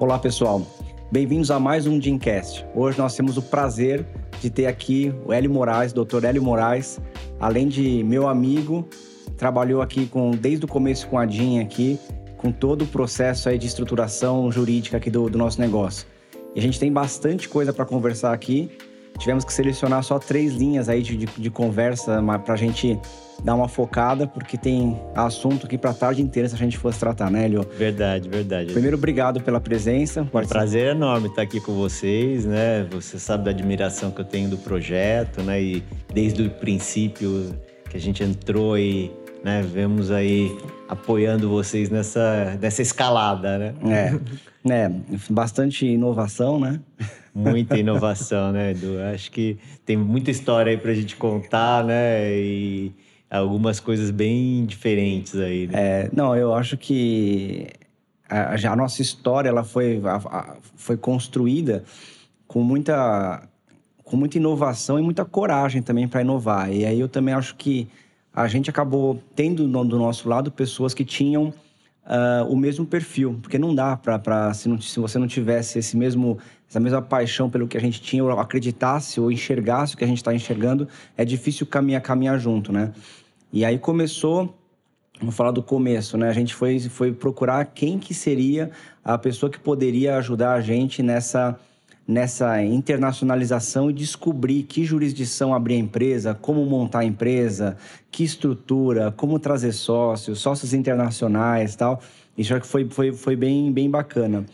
Olá, pessoal. Bem-vindos a mais um Dreamcast. Hoje nós temos o prazer de ter aqui o Hélio Moraes, Dr. Hélio Moraes, além de meu amigo, trabalhou aqui com desde o começo com a DIN aqui, com todo o processo aí de estruturação jurídica aqui do, do nosso negócio. E a gente tem bastante coisa para conversar aqui. Tivemos que selecionar só três linhas aí de, de, de conversa para a gente dar uma focada, porque tem assunto aqui para a tarde inteira se a gente fosse tratar, né, Elio? Verdade, verdade. Primeiro, obrigado pela presença. Um prazer enorme estar aqui com vocês, né? Você sabe da admiração que eu tenho do projeto, né? E desde o princípio que a gente entrou e né, vemos aí apoiando vocês nessa, nessa escalada, né? É, é bastante inovação, né? Muita inovação, né, Edu? Acho que tem muita história aí pra gente contar, né? E algumas coisas bem diferentes aí. Né? É, não, eu acho que a, a nossa história ela foi, a, a, foi construída com muita, com muita inovação e muita coragem também para inovar. E aí eu também acho que a gente acabou tendo do nosso lado pessoas que tinham uh, o mesmo perfil, porque não dá para se, se você não tivesse esse mesmo essa mesma paixão pelo que a gente tinha, ou acreditasse ou enxergasse o que a gente está enxergando, é difícil caminhar, caminhar junto, né? E aí começou, vou falar do começo, né? A gente foi, foi procurar quem que seria a pessoa que poderia ajudar a gente nessa, nessa internacionalização e descobrir que jurisdição abrir a empresa, como montar a empresa, que estrutura, como trazer sócios, sócios internacionais tal. Isso acho que foi, foi, foi bem, bem bacana.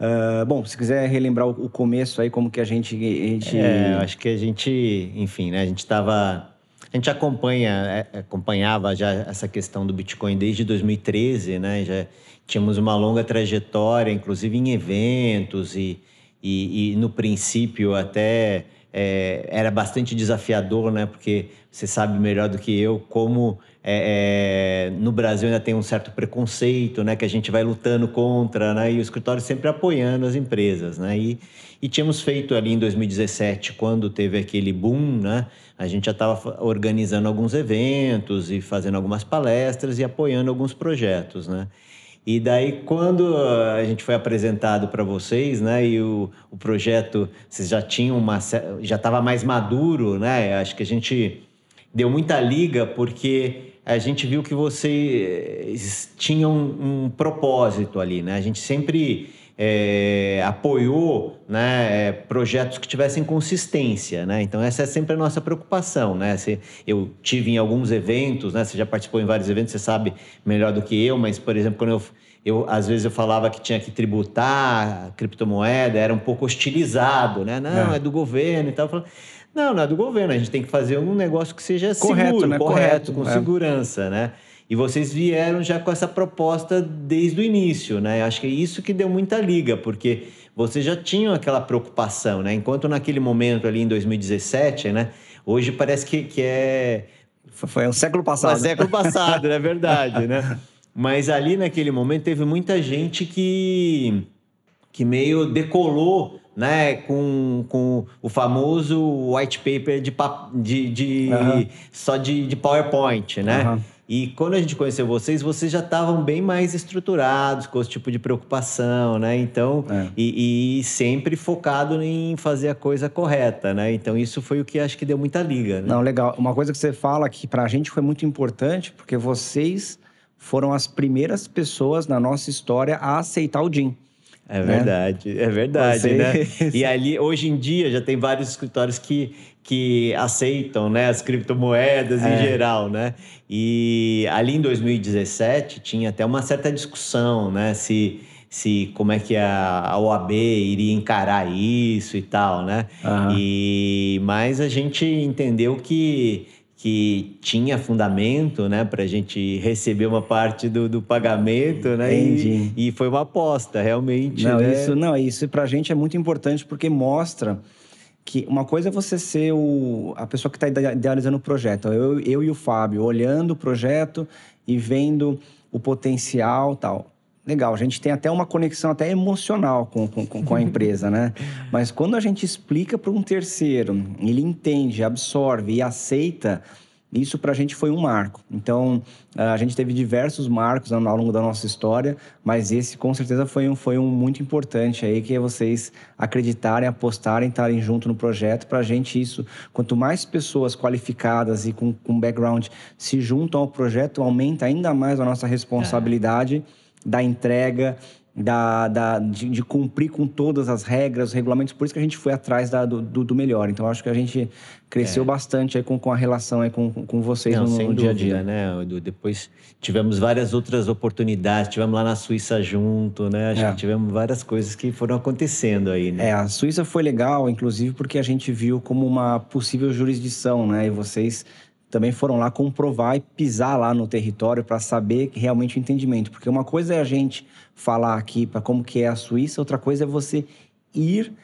Uh, bom, se quiser relembrar o, começo aí, como que a gente... A gente... É, acho que a gente, enfim, né? A gente estava... A gente acompanha, é, acompanhava já essa questão do Bitcoin desde 2013, né? Já tínhamos uma longa trajetória, inclusive em eventos e, e, e no princípio até é, era bastante desafiador, né? Porque você sabe melhor do que eu como é, é, no Brasil ainda tem um certo preconceito, né, que a gente vai lutando contra, né, e o escritório sempre apoiando as empresas, né, e, e tínhamos feito ali em 2017, quando teve aquele boom, né, a gente já estava organizando alguns eventos e fazendo algumas palestras e apoiando alguns projetos, né. E daí, quando a gente foi apresentado para vocês, né, e o, o projeto, vocês já tinham uma, já estava mais maduro, né, acho que a gente deu muita liga porque a gente viu que vocês tinham um, um propósito ali, né? A gente sempre é, apoiou né, projetos que tivessem consistência, né? Então essa é sempre a nossa preocupação, né? Se eu tive em alguns eventos, né? Você já participou em vários eventos, você sabe melhor do que eu, mas por exemplo quando eu, eu às vezes eu falava que tinha que tributar a criptomoeda, era um pouco hostilizado, né? Não, é, é do governo e tal. Falava, não, não é do governo. A gente tem que fazer um negócio que seja correto, seguro, né? correto, correto, com é. segurança, né? E vocês vieram já com essa proposta desde o início, né? Acho que é isso que deu muita liga, porque vocês já tinham aquela preocupação, né? Enquanto naquele momento ali em 2017, né? Hoje parece que, que é... Foi um século passado. Um século passado, é verdade, né? Mas ali naquele momento teve muita gente que, que meio decolou né, com, com o famoso white paper de, de, de uhum. só de, de PowerPoint, né? Uhum. E quando a gente conheceu vocês, vocês já estavam bem mais estruturados com esse tipo de preocupação, né? Então, é. e, e, sempre focado em fazer a coisa correta, né? Então, isso foi o que acho que deu muita liga. Né? Não, legal. Uma coisa que você fala que para a gente foi muito importante, porque vocês foram as primeiras pessoas na nossa história a aceitar o DIN. É né? verdade, é verdade, né? E ali, hoje em dia, já tem vários escritórios que, que aceitam né, as criptomoedas é. em geral, né? E ali em 2017 tinha até uma certa discussão, né? Se, se como é que a, a OAB iria encarar isso e tal, né? Uhum. E, mas a gente entendeu que que tinha fundamento, né, para a gente receber uma parte do, do pagamento, né, e, e, foi uma aposta, realmente. Não, né? isso não, isso para a gente é muito importante porque mostra que uma coisa é você ser o, a pessoa que está idealizando o projeto. Eu, eu e o Fábio olhando o projeto e vendo o potencial tal legal, a gente tem até uma conexão até emocional com, com, com a empresa, né? Mas quando a gente explica para um terceiro, ele entende, absorve e aceita, Isso para a gente foi um marco. Então, a gente teve diversos marcos ao longo da nossa história, mas esse com certeza foi um, foi um muito importante aí, que é vocês acreditarem, apostarem, estarem junto no projeto. Para a gente, isso, quanto mais pessoas qualificadas e com, com background se juntam ao projeto, aumenta ainda mais a nossa responsabilidade é. Da entrega, da, da, de, de, cumprir com todas as regras, os regulamentos. Por isso que a gente foi atrás da, do, do, melhor. Então, acho que a gente cresceu é. bastante aí com, com a relação aí com, com vocês Não, no, no dia a dia. Né, Depois tivemos várias outras oportunidades. Tivemos lá na Suíça junto, né? Acho é. que tivemos várias coisas que foram acontecendo aí, né? É, a Suíça foi legal, inclusive, porque a gente viu como uma possível jurisdição, né? E vocês também foram lá comprovar e pisar lá no território para saber realmente o entendimento. Porque uma coisa é a gente falar aqui para como que é a Suíça, outra coisa é você ir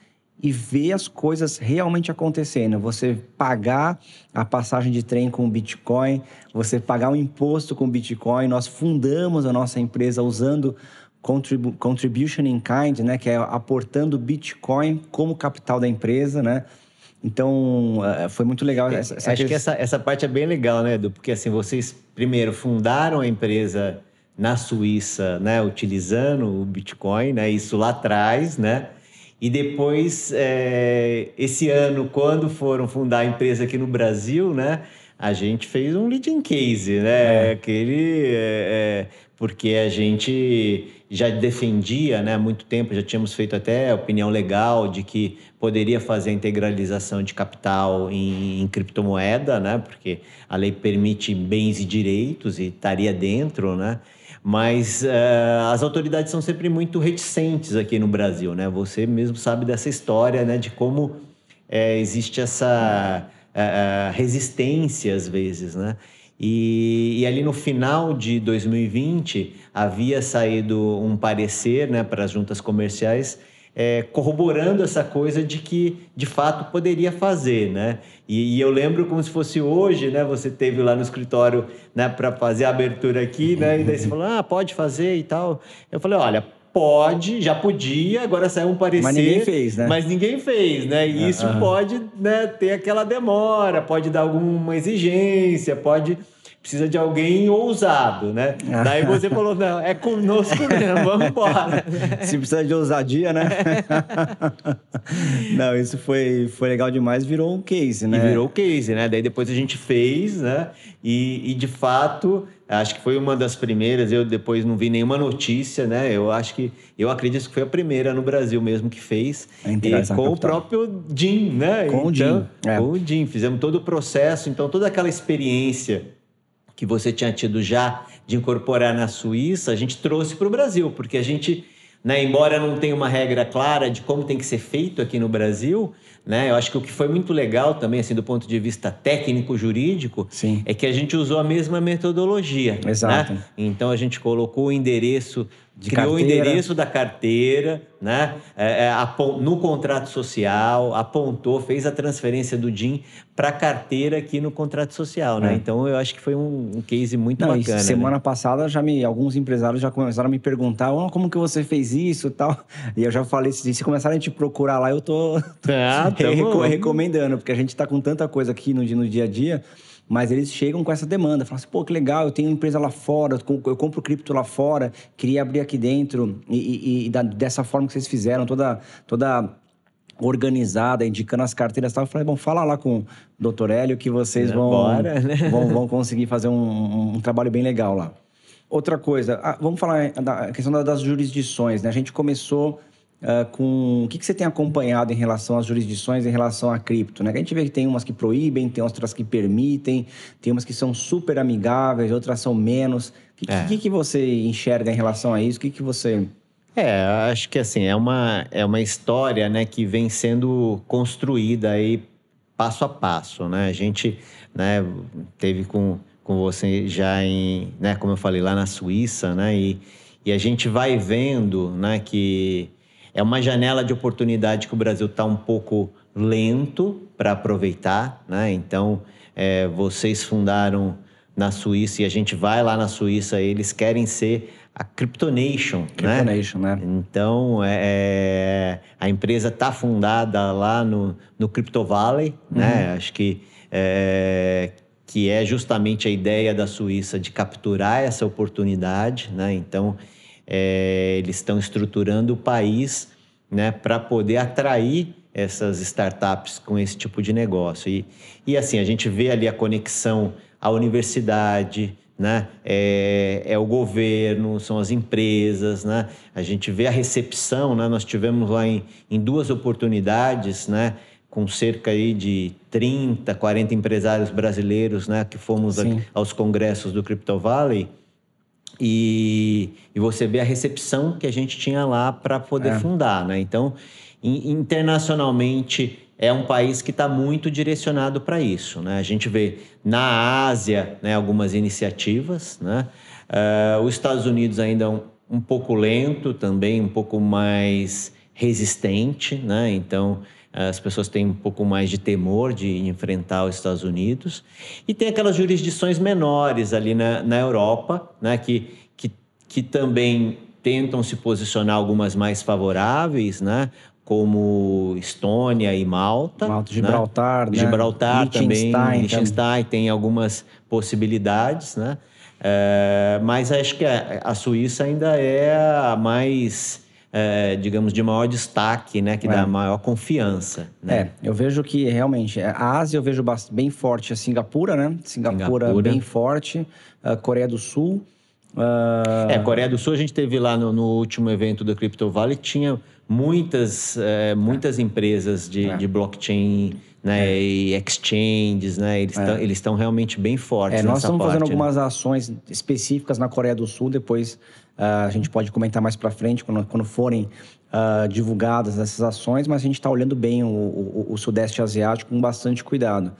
e ver as coisas realmente acontecendo. Você pagar a passagem de trem com Bitcoin, você pagar o imposto com Bitcoin. Nós fundamos a nossa empresa usando contribu contribution in kind, né, que é aportando Bitcoin como capital da empresa, né? Então, eh, foi muito legal. Essa, essa Acho que essa, essa parte é bem legal, né, Edu? Porque, assim, vocês, primeiro, fundaram a empresa na Suíça, né, utilizando o Bitcoin, né, isso lá atrás, né? E depois, é, esse ano, quando foram fundar a empresa aqui no Brasil, né, a gente fez um leading case, né? É. Aquele, é, porque a gente já defendia, né, há muito tempo, já tínhamos feito até opinião legal de que poderia fazer a integralização de capital em, em criptomoeda, né, porque a lei permite bens e direitos e estaria dentro, né, mas uh, as autoridades são sempre muito reticentes aqui no Brasil, né, você mesmo sabe dessa história, né, de como é, existe essa uh, resistência às vezes, né, e, e, ali no final de 2020 havia saído um parecer né, para as juntas comerciais é, corroborando essa coisa de que de fato poderia fazer, né? E, e, eu lembro como se fosse hoje, né? Você teve lá no escritório, né, para fazer a abertura aqui, né? E daí você falou, ah, pode fazer e tal. Eu falei, olha, pode, já podia, agora saiu um parecer. Mas ninguém fez, né? Mas ninguém fez, né? E isso pode né, ter aquela demora, pode dar alguma exigência, pode precisa de alguém ousado, né? Daí você falou, não, é conosco mesmo, vamos embora. Se precisa de ousadia, né? não, isso foi, foi legal demais, virou um case, né? E virou case, né? Daí depois a gente fez, né? E, e de fato, acho que foi uma das primeiras, eu depois não vi nenhuma notícia, né? Eu acho que, eu acredito que foi a primeira no Brasil mesmo que fez. É e com o próprio Jim, né? Com então, o Jim. É. Com o Jim, fizemos todo o processo, então toda aquela experiência que você tinha tido já de incorporar na Suíça, a gente trouxe para o Brasil, porque a gente, né, embora não tenha uma regra clara de como tem que ser feito aqui no Brasil, né, eu acho que o que foi muito legal também, assim, do ponto de vista técnico-jurídico, é que a gente usou a mesma metodologia. Exato. Né? Então a gente colocou o endereço de criou carteira. o endereço da carteira, né? É, é, no contrato social, apontou, fez a transferência do DIN para a carteira aqui no contrato social, né? É. Então eu acho que foi um, um case muito Não, bacana. semana né? passada já me alguns empresários já começaram a me perguntar, oh, como que você fez isso, e tal. E eu já falei se começarem a te procurar lá, eu tô, ah, tô recomendando, porque a gente está com tanta coisa aqui no, no dia a dia mas eles chegam com essa demanda, falam assim, pô, que legal, eu tenho uma empresa lá fora, eu compro cripto lá fora, queria abrir aqui dentro, e, e, e da, dessa forma que vocês fizeram, toda, toda organizada, indicando as carteiras e tal. Eu falei, bom, fala lá com o doutor Hélio que vocês vão, Bora, né? vão, vão conseguir fazer um, um, trabalho bem legal lá. Outra coisa, ah, vamos falar da questão das jurisdições, né? A gente começou Uh, com o que, que você tem acompanhado em relação às jurisdições em relação a cripto, né? A gente vê que tem umas que proíbem, tem outras que permitem, tem umas que são super amigáveis, outras são menos. O que, é. que, que, você enxerga em relação a isso? O que, que você... É, acho que assim, é uma, é uma história né, que vem sendo construída aí passo a passo, né? A gente né, teve com, com você já em, né, como eu falei, lá na Suíça, né? E, e a gente vai vendo né, que é uma janela de oportunidade que o Brasil está um pouco lento para aproveitar, né? Então, é, vocês fundaram na Suíça e a gente vai lá na Suíça, eles querem ser a Cryptonation, né? Cryptonation, né? né? Então, é, é a empresa está fundada lá no, no Crypto Valley, né? uhum. né? Acho que, é, que que é justamente a ideia da Suíça de capturar essa oportunidade, né? Então, é, eles estão estruturando o país né, para poder atrair essas startups com esse tipo de negócio. E, e assim, a gente vê ali a conexão à universidade, né? É, é, o governo, são as empresas, né? A gente vê a recepção, né? Nós tivemos lá em, em duas oportunidades, né? Com cerca aí de 30, 40 empresários brasileiros, né? Que fomos aos congressos do Crypto Valley. E, e você vê a recepção que a gente tinha lá para poder é. fundar, né? Então, in, internacionalmente é um país que está muito direcionado para isso. Né? A gente vê na Ásia né, algumas iniciativas. Né? Uh, os Estados Unidos ainda um, um pouco lento também, um pouco mais resistente. Né? Então, as pessoas têm um pouco mais de temor de enfrentar os Estados Unidos. E tem aquelas jurisdições menores ali na, na Europa, né? que, que, que também tentam se posicionar algumas mais favoráveis, né? como Estônia e Malta. Malta, Gibraltar, né? Gibraltar também, Liechtenstein tem algumas possibilidades, né? É, mas acho que a, a, Suíça ainda é a mais, é, digamos, de maior destaque, né? Que é. dá maior confiança. Né? É, eu vejo que realmente a Ásia eu vejo bem forte a Singapura, né? Singapura, Singapura. bem forte, a Coreia do Sul. Uh... É, Coreia do Sul a gente teve lá no, no último evento do Crypto Valley, tinha muitas, é, muitas empresas de, é. de blockchain né, é. e exchanges, né, eles é. estão realmente bem fortes. É, nós estamos parte, fazendo né? algumas ações específicas na Coreia do Sul, depois a gente pode comentar mais para frente quando, quando forem uh, divulgadas essas ações, mas a gente está olhando bem o, o, o, Sudeste Asiático com bastante cuidado.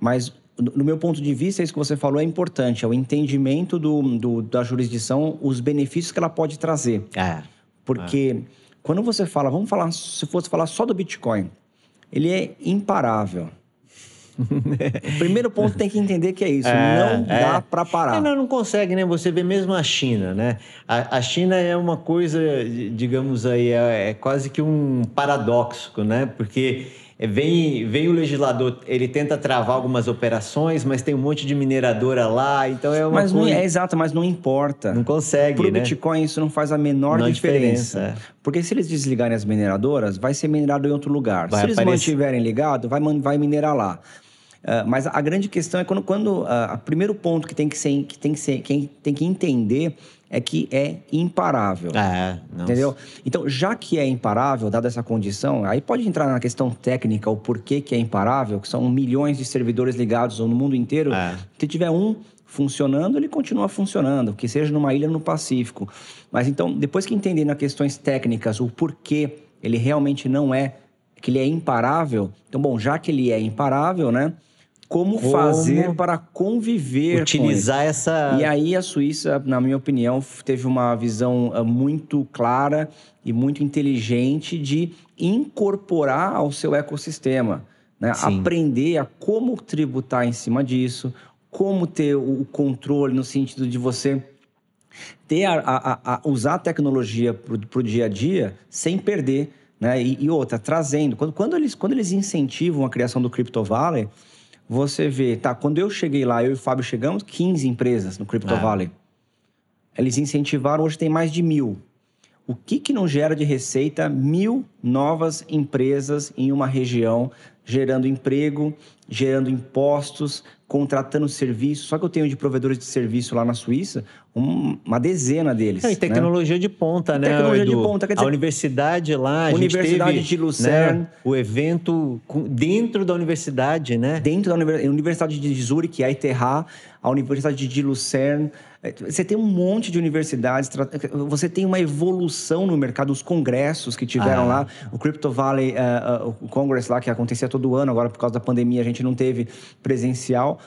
Mas no meu ponto de vista, isso que você falou é importante, é o entendimento do, do da jurisdição, os benefícios que ela pode trazer. É. Porque é. Quando você fala, vamos falar, se fosse falar só do Bitcoin, ele é imparável. O primeiro ponto tem que entender que é isso. É, não dá é. para parar. É, não, não consegue, né? Você vê mesmo a China, né? A, a China é uma coisa, digamos aí, é, é quase que um paradoxo, né? Porque é, vem, vem o legislador, ele tenta travar algumas operações, mas tem um monte de mineradora lá, então é uma mas coisa... Não, é exato, mas não importa. Não consegue, Pro né? Bitcoin isso não faz a menor não diferença. diferença é. Porque se eles desligarem as mineradoras, vai ser minerado em outro lugar. Vai se eles aparecer... mantiverem ligado, vai, vai minerar lá. Uh, mas a grande questão é quando, quando uh, o primeiro ponto que tem que ser, que tem que ser, quem tem que entender é que é imparável. É, entendeu? Então, já que é imparável, dada essa condição, aí pode entrar na questão técnica, o porquê que é imparável, que são milhões de servidores ligados no mundo inteiro. É. Se tiver um funcionando, ele continua funcionando, que seja numa ilha no Pacífico. Mas então, depois que entender nas questões técnicas o porquê ele realmente não é, que ele é imparável, então, bom, já que ele é imparável, né? Como, como fazer para conviver utilizar essa e aí a Suíça na minha opinião teve uma visão ah, muito clara e muito inteligente de incorporar ao seu ecossistema né? aprender a como tributar em cima disso como ter o controle no sentido de você ter a, a, a usar a tecnologia para o dia a dia sem perder né? e, e outra trazendo quando, quando eles quando eles incentivam a criação do Crypto Valley você vê, tá, quando eu cheguei lá, eu e o Fábio chegamos, 15 empresas no Crypto é. Valley. Eles incentivaram, hoje tem mais de mil. O que, que não gera de receita mil novas empresas em uma região, gerando emprego, gerando impostos, contratando serviços. Só que eu tenho de provedores de serviço lá na Suíça um, uma dezena deles. E tecnologia né? de ponta, né? Tecnologia Edu? de ponta, quer dizer, a universidade lá, a Universidade teve, de Lucerne, né, o evento dentro da universidade, né? Dentro da Universidade de Zurich, a ETH, a Universidade de Lucerne. É, você tem um monte de universidades, você tem uma evolução no mercado, os congressos que tiveram ah. lá, o Crypto Valley uh, uh, o Congress lá que acontecia todo ano, agora por causa da pandemia a gente não teve presencial,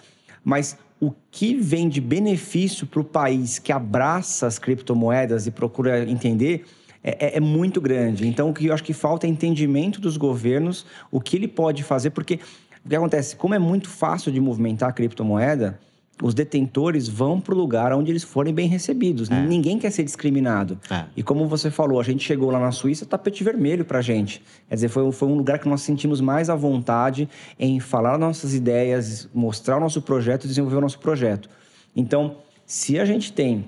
mas o que vem de benefício para o país que abraça as criptomoedas e procura entender é, é, é, muito grande. Então, o que eu acho que falta é entendimento dos governos, o que ele pode fazer, porque o que acontece, como é muito fácil de movimentar a criptomoeda, os detentores vão para o lugar onde eles forem bem recebidos. É. Ninguém quer ser discriminado. É. E como você falou, a gente chegou lá na Suíça, tapete vermelho para a gente. Quer dizer, foi, foi um lugar que nós sentimos mais à vontade em falar nossas ideias, mostrar o nosso projeto, desenvolver o nosso projeto. Então, se a gente tem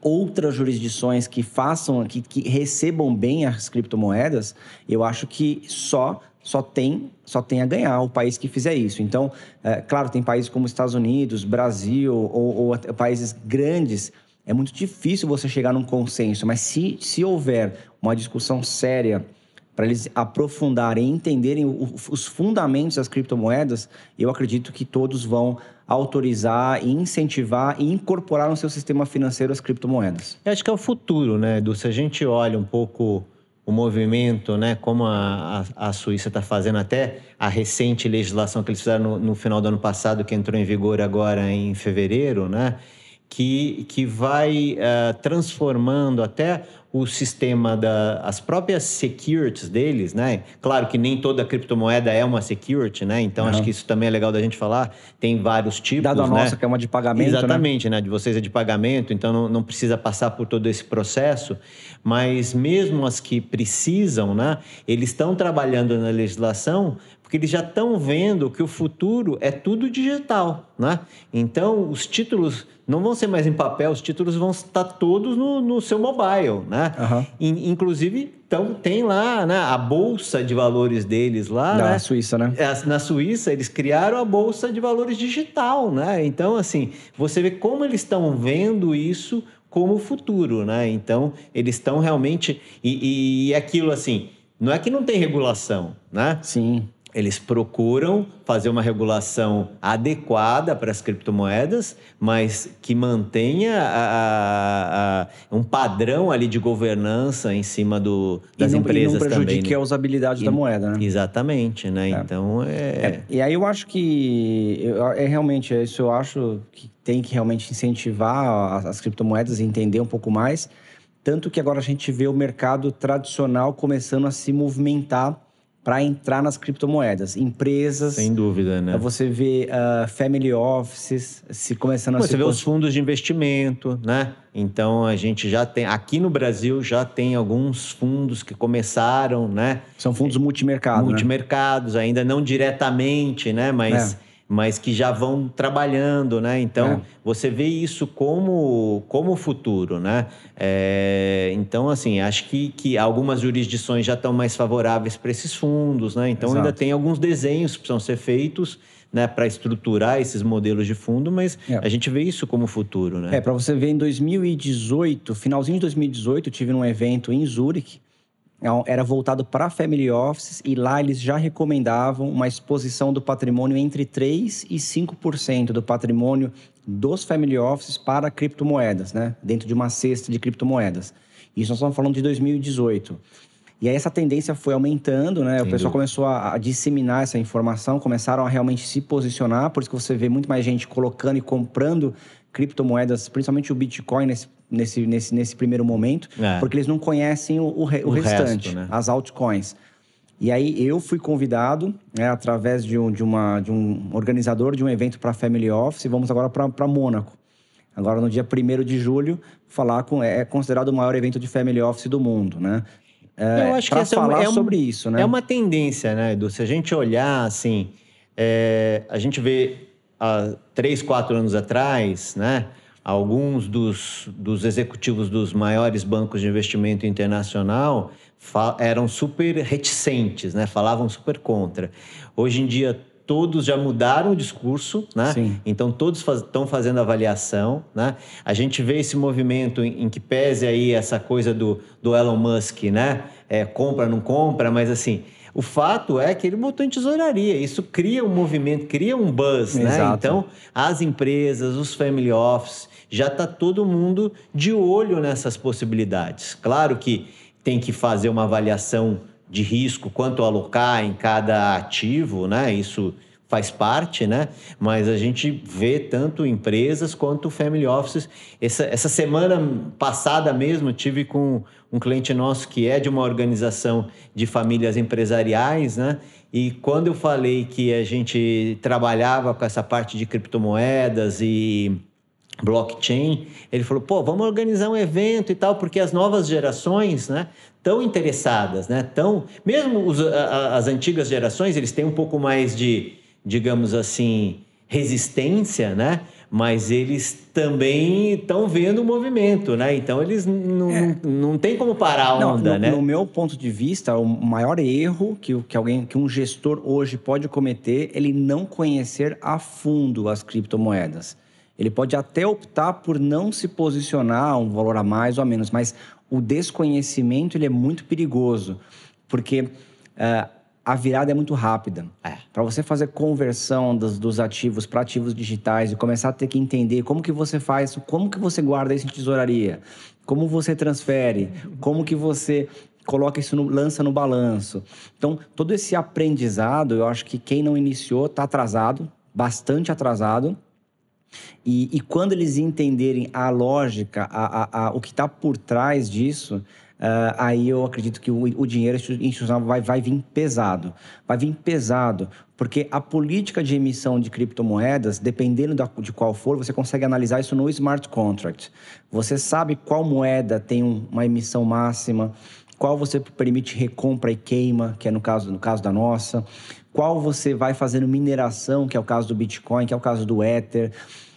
outras jurisdições que façam, que, que recebam bem as criptomoedas, eu acho que só só tem, só tem a ganhar o país que fizer isso. Então, é, claro, tem países como Estados Unidos, Brasil ou, ou países grandes. É muito difícil você chegar num consenso, mas se, se houver uma discussão séria para eles aprofundarem e entenderem o, os fundamentos das criptomoedas, eu acredito que todos vão autorizar, incentivar e incorporar no seu sistema financeiro as criptomoedas. Eu acho que é o futuro, né, Edu? Se a gente olha um pouco o movimento, né, como a, a, a Suíça está fazendo, até a recente legislação que eles fizeram no, no, final do ano passado, que entrou em vigor agora em fevereiro, né, que, que vai uh, transformando até o sistema das as próprias securities deles, né? Claro que nem toda criptomoeda é uma security, né? Então uhum. acho que isso também é legal da gente falar. Tem vários tipos, Dado a né? nossa que é uma de pagamento, né? Exatamente, né? né? De vocês é de pagamento, então não, não precisa passar por todo esse processo. Mas mesmo as que precisam, né? Eles estão trabalhando na legislação porque eles já estão vendo que o futuro é tudo digital, né? Então, os títulos não vão ser mais em papel, os títulos vão estar todos no, no seu mobile, né? Uhum. In, inclusive, então, tem lá né, a bolsa de valores deles lá. Na né? Suíça, né? Na Suíça, eles criaram a bolsa de valores digital, né? Então, assim, você vê como eles estão vendo isso como futuro, né? Então, eles estão realmente... E, e aquilo, assim, não é que não tem regulação, né? Sim. Eles procuram fazer uma regulação adequada para as criptomoedas, mas que mantenha a, a, a, um padrão ali de governança em cima do, das não, empresas e não prejudique também. a usabilidade e, da moeda, né? Exatamente, né? É. Então é... é... E aí eu acho que é realmente é isso. Eu acho que tem que realmente incentivar as, as criptomoedas e entender um pouco mais. Tanto que agora a gente vê o mercado tradicional começando a se movimentar para entrar nas criptomoedas. Empresas. Sem dúvida, né? Você vê uh, family offices se começando a Você vê os fundos de investimento, né? Então a gente já tem aqui no Brasil já tem alguns fundos que começaram, né? São fundos multimercados. Né? Multimercados, né? ainda não diretamente, né? Mas é mas que já vão trabalhando, né? Então, é. você vê isso como, como futuro, né? É, então, assim, acho que, que algumas jurisdições já estão mais favoráveis para esses fundos, né? Então, Exato. ainda tem alguns desenhos que precisam ser feitos, né, para estruturar esses modelos de fundo, mas é. a gente vê isso como futuro, né? É, para você ver, em 2018, finalzinho de 2018, eu tive um evento em Zurich, é era voltado para family offices e lá eles já recomendavam uma exposição do patrimônio entre 3 e 5% do patrimônio dos family offices para criptomoedas, né? Dentro de uma cesta de criptomoedas. Isso nós estamos falando de 2018. E aí essa tendência foi aumentando, né? O pessoal começou a, a, disseminar essa informação, começaram a realmente se posicionar, por isso que você vê muito mais gente colocando e comprando criptomoedas, principalmente o Bitcoin nesse nesse, nesse, nesse primeiro momento, é. porque eles não conhecem o, o, o, o restante, resto, né? as altcoins. E aí eu fui convidado, né, através de um, de, uma, de um organizador de um evento para Family Office, e vamos agora para Mônaco. Agora, no dia 1 de julho, falar com. É considerado o maior evento de Family Office do mundo, né? É, eu acho que falar é um, sobre isso, né? É uma tendência, né, Edu? Se a gente olhar assim, é, a gente vê há três, quatro anos atrás, né? alguns dos, dos executivos dos maiores bancos de investimento internacional eram super reticentes, né? falavam super contra. Hoje em dia, todos já mudaram o discurso, né? Sim. Então todos estão faz, fazendo avaliação, né? A gente vê esse movimento em, em, que pese aí essa coisa do, do Elon Musk, né? É, compra, não compra, mas assim, o fato é que ele botou em tesouraria. Isso cria um movimento, cria um buzz, né? Exato. né? Então, as empresas, os family office, já está todo mundo de olho nessas possibilidades. Claro que tem que fazer uma avaliação de risco, quanto alocar em cada ativo, né? Isso faz parte, né? Mas a gente vê tanto empresas quanto family offices. Essa, essa semana passada mesmo tive com um cliente nosso que é de uma organização de famílias empresariais, né? E quando eu falei que a gente trabalhava com essa parte de criptomoedas e blockchain, ele falou, pô, vamos organizar um evento e tal, porque as novas gerações, né, tão interessadas, né, tão, mesmo os, a, as antigas gerações, eles têm um pouco mais de, digamos assim, resistência, né, mas eles também estão vendo o movimento, né? Então eles não, é. não tem como parar a onda, não, no, né? No meu ponto de vista, o maior erro que, que alguém, que um gestor hoje pode cometer, é ele não conhecer a fundo as criptomoedas. Ele pode até optar por não se posicionar um valor a mais ou a menos, mas o desconhecimento ele é muito perigoso, porque uh, a virada é muito rápida. É. Para você fazer conversão dos, dos ativos para ativos digitais e começar a ter que entender como que você faz, como que você guarda isso em tesouraria, como você transfere, como que você coloca isso, no, lança no balanço. Então, todo esse aprendizado, eu acho que quem não iniciou está atrasado, bastante atrasado. E, e, quando eles entenderem a lógica, a, a, a o que está por trás disso, Uh, aí eu acredito que o, o, dinheiro institucional vai, vai vir pesado. Vai vir pesado, porque a política de emissão de criptomoedas, dependendo da, de qual for, você consegue analisar isso no smart contract. Você sabe qual moeda tem um, uma emissão máxima, qual você permite recompra e queima, que é no caso, no caso da nossa, qual você vai fazendo mineração, que é o caso do Bitcoin, que é o caso do Ether,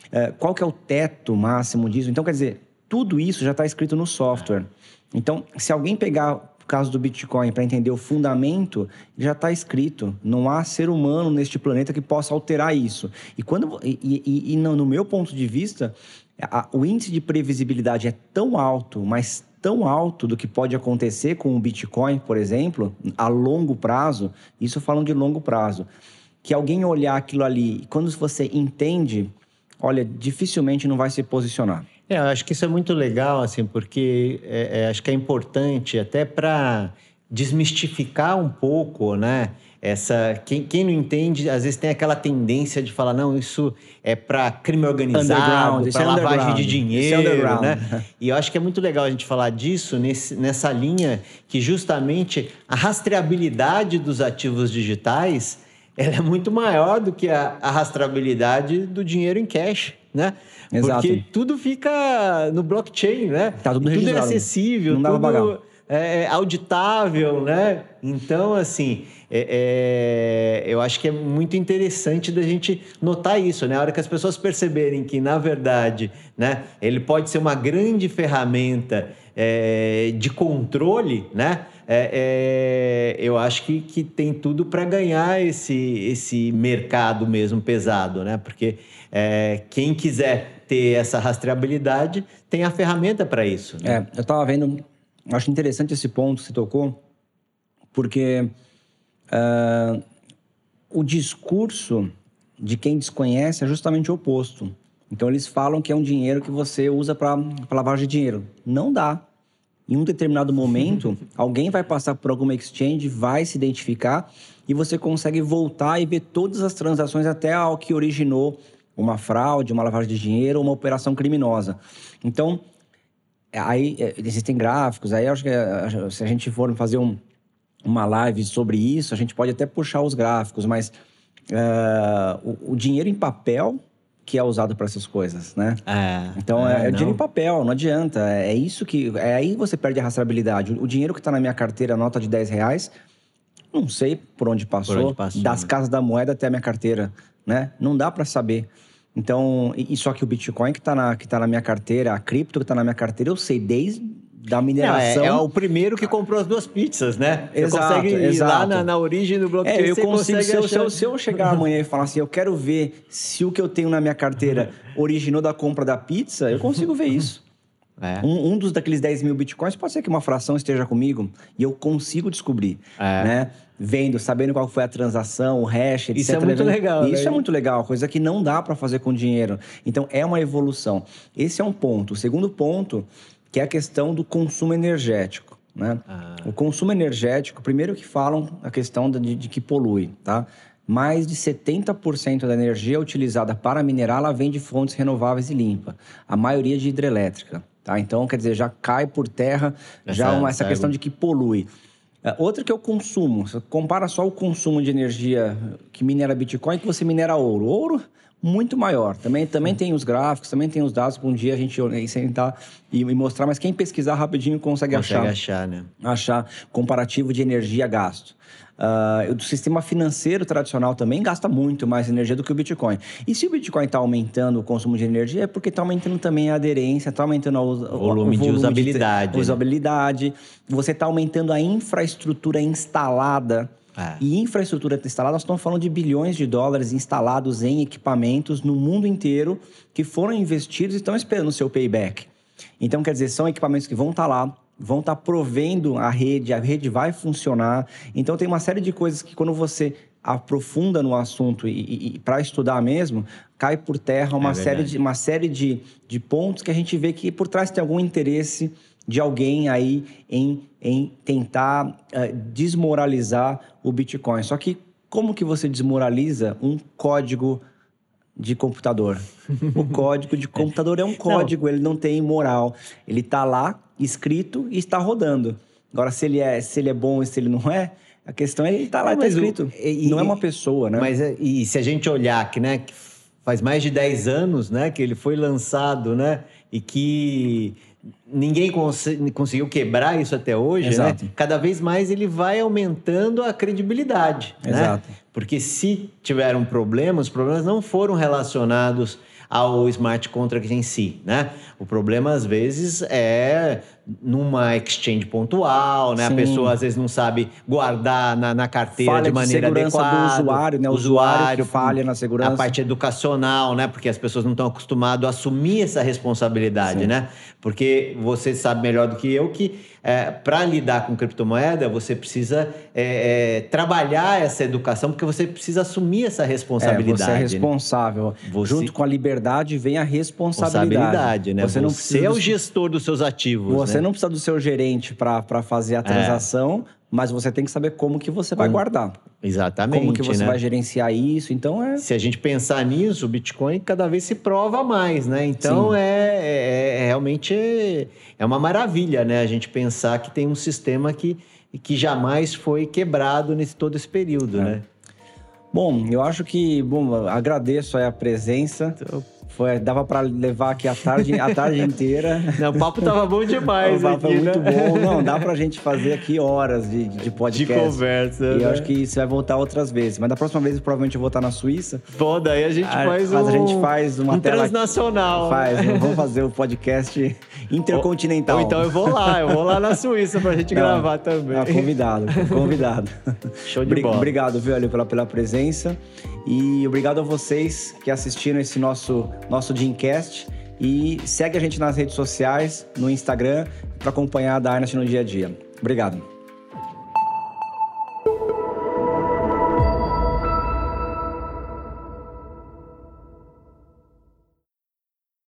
uh, qual que é o teto máximo disso. Então, quer dizer, tudo isso já está escrito no software. Então, se alguém pegar o caso do Bitcoin para entender o fundamento, já está escrito. Não há ser humano neste planeta que possa alterar isso. E, quando, e, e, e no meu ponto de vista, a, o índice de previsibilidade é tão alto, mas tão alto do que pode acontecer com o Bitcoin, por exemplo, a longo prazo, isso falando de longo prazo, que alguém olhar aquilo ali, quando você entende, olha, dificilmente não vai se posicionar. É, eu acho que isso é muito legal, assim, porque é, é, acho que é importante até para desmistificar um pouco, né? Essa quem, quem não entende às vezes tem aquela tendência de falar não isso é para crime organizado, para é lavagem de é dinheiro, né? E eu acho que é muito legal a gente falar disso nesse, nessa linha que justamente a rastreabilidade dos ativos digitais ela é muito maior do que a, a rastreabilidade do dinheiro em cash, né? Exato. Porque tudo fica no blockchain, né? Tá tudo, tudo é acessível, Não tudo é, é auditável, né? Então, assim, é, é, eu acho que é muito interessante da gente notar isso, né? A hora que as pessoas perceberem que, na verdade, né, ele pode ser uma grande ferramenta é, de controle, né? É, é, eu acho que, que tem tudo para ganhar esse, esse mercado mesmo pesado, né? Porque é, quem quiser ter essa rastreabilidade tem a ferramenta para isso. Né? É, eu estava vendo, acho interessante esse ponto que você tocou, porque uh, o discurso de quem desconhece é justamente o oposto. Então eles falam que é um dinheiro que você usa para lavagem de dinheiro. Não dá em um determinado momento, alguém vai passar por alguma exchange, vai se identificar e você consegue voltar e ver todas as transações até ao que originou uma fraude, uma lavagem de dinheiro, uma operação criminosa. Então, aí é, existem gráficos, aí acho que é, se a gente for fazer um, uma live sobre isso, a gente pode até puxar os gráficos, mas uh, o, o dinheiro em papel que é usado para essas coisas, né? É, então é, é, é dinheiro em papel, não adianta. É isso que. É aí você perde a rastreabilidade. O, dinheiro que está na minha carteira, nota de 10 reais, não sei por onde passou, por onde passou das né? casas da moeda até a minha carteira, né? Não dá para saber. Então, e, só que o Bitcoin que está na, que tá na minha carteira, a cripto que está na minha carteira, eu sei desde da mineração. Não, é, é, o primeiro que comprou as duas pizzas, né? Você exato, consegue ir exato. lá na, na, origem do blockchain. É, eu consigo, se eu, se, eu, se eu, chegar amanhã e falar assim, eu quero ver se o que eu tenho na minha carteira originou da compra da pizza, eu consigo ver isso. É. Um, um, dos daqueles 10 mil bitcoins pode ser que uma fração esteja comigo e eu consigo descobrir, é. né? Vendo, sabendo qual foi a transação, o hash, etc. Isso é muito legal. Isso né? é muito legal, coisa que não dá para fazer com dinheiro. Então é uma evolução. Esse é um ponto. O segundo ponto que é a questão do consumo energético. Né? Ah. O consumo energético, primeiro que falam a questão de, de que polui, tá? mais de 70% da energia utilizada para minerar ela vem de fontes renováveis e limpa, a maioria de hidrelétrica. Tá? Então, quer dizer, já cai por terra essa, já uma, essa questão de que polui. Uh, outra que é o consumo. Você compara só o consumo de energia que minera Bitcoin que você minera ouro. Ouro muito maior. Também, também tem os gráficos, também tem os dados para um dia a gente sentar e, e, mostrar, mas quem pesquisar rapidinho consegue, consegue achar. achar, né? Achar comparativo de energia gasto. Uh, o sistema financeiro tradicional também gasta muito mais energia do que o Bitcoin. E se o Bitcoin está aumentando o consumo de energia, é porque está aumentando também a aderência, está aumentando o, volume, o volume de usabilidade. De, né? usabilidade. Você está aumentando a infraestrutura instalada é. E infraestrutura instalada, nós estamos falando de bilhões de dólares instalados em equipamentos no mundo inteiro que foram investidos e estão esperando o seu payback. Então, quer dizer, são equipamentos que vão estar tá lá, vão estar tá provendo a rede, a rede vai funcionar. Então, tem uma série de coisas que, quando você aprofunda no assunto e, e, e para estudar mesmo, cai por terra uma é série, de, uma série de, de pontos que a gente vê que por trás tem algum interesse de alguém aí em, em tentar uh, desmoralizar o Bitcoin. Só que como que você desmoraliza um código de computador? o código de computador é um código, não. ele não tem moral. Ele está lá escrito e está rodando. Agora, se ele é, se ele é bom e se ele não é, a questão é ele está lá, está escrito. E, não é uma pessoa, né? Mas é, e se a gente olhar que, né, faz mais de 10 anos, né, que ele foi lançado, né, e que ninguém cons conseguiu quebrar isso até hoje, né? Exato. né? Cada vez mais ele vai aumentando a credibilidade, né? Exato. Né? Porque se tiveram problemas, os problemas não foram relacionados ao smart contract em si, né? O problema às vezes é numa exchange pontual, né? Sim. A pessoa às vezes não sabe guardar na, na carteira falha de maneira de adequada. do usuário, né? O usuário, falha na segurança. A parte educacional, né? Porque as pessoas não estão acostumadas a assumir essa responsabilidade, Sim. né? Porque você sabe melhor do que eu que é, para lidar com criptomoeda, você precisa é, é, trabalhar essa educação, porque você precisa assumir essa responsabilidade. É, você é né? responsável. Né? Você... Junto com a liberdade vem a responsabilidade. responsabilidade né? Você, você é o gestor dos seus ativos. Você né? não precisa do seu gerente para fazer a é. transação mas você tem que saber como que você vai guardar. Exatamente. Como que você né? vai gerenciar isso. Então é. Se a gente pensar nisso, o Bitcoin cada vez se prova mais, né? Então é, é, é, realmente é uma maravilha, né? A gente pensar que tem um sistema que, que jamais foi quebrado nesse todo esse período, é. né? Bom, eu acho que, bom, agradeço a presença. Então, foi, dava para levar aqui a tarde, a tarde inteira. Não, o papo tava bom demais. o papo aqui, é muito né? bom. Não, dá pra gente fazer aqui horas de, de podcast. De conversa. E né? eu acho que isso vai voltar outras vezes. Mas da próxima vez, provavelmente eu vou estar na Suíça. Pô, daí a gente a, faz um. A gente faz uma um tela. Transnacional. Faz, vamos fazer o podcast intercontinental. Ou, ou, então eu vou lá, eu vou lá na Suíça pra gente Não, gravar também. Ah, convidado, convidado. Show de bola. Obrigado, viu, Ali, pela, pela presença. E obrigado a vocês que assistiram esse nosso, nosso Dreamcast. E segue a gente nas redes sociais, no Instagram, para acompanhar a Dynasty no dia a dia. Obrigado.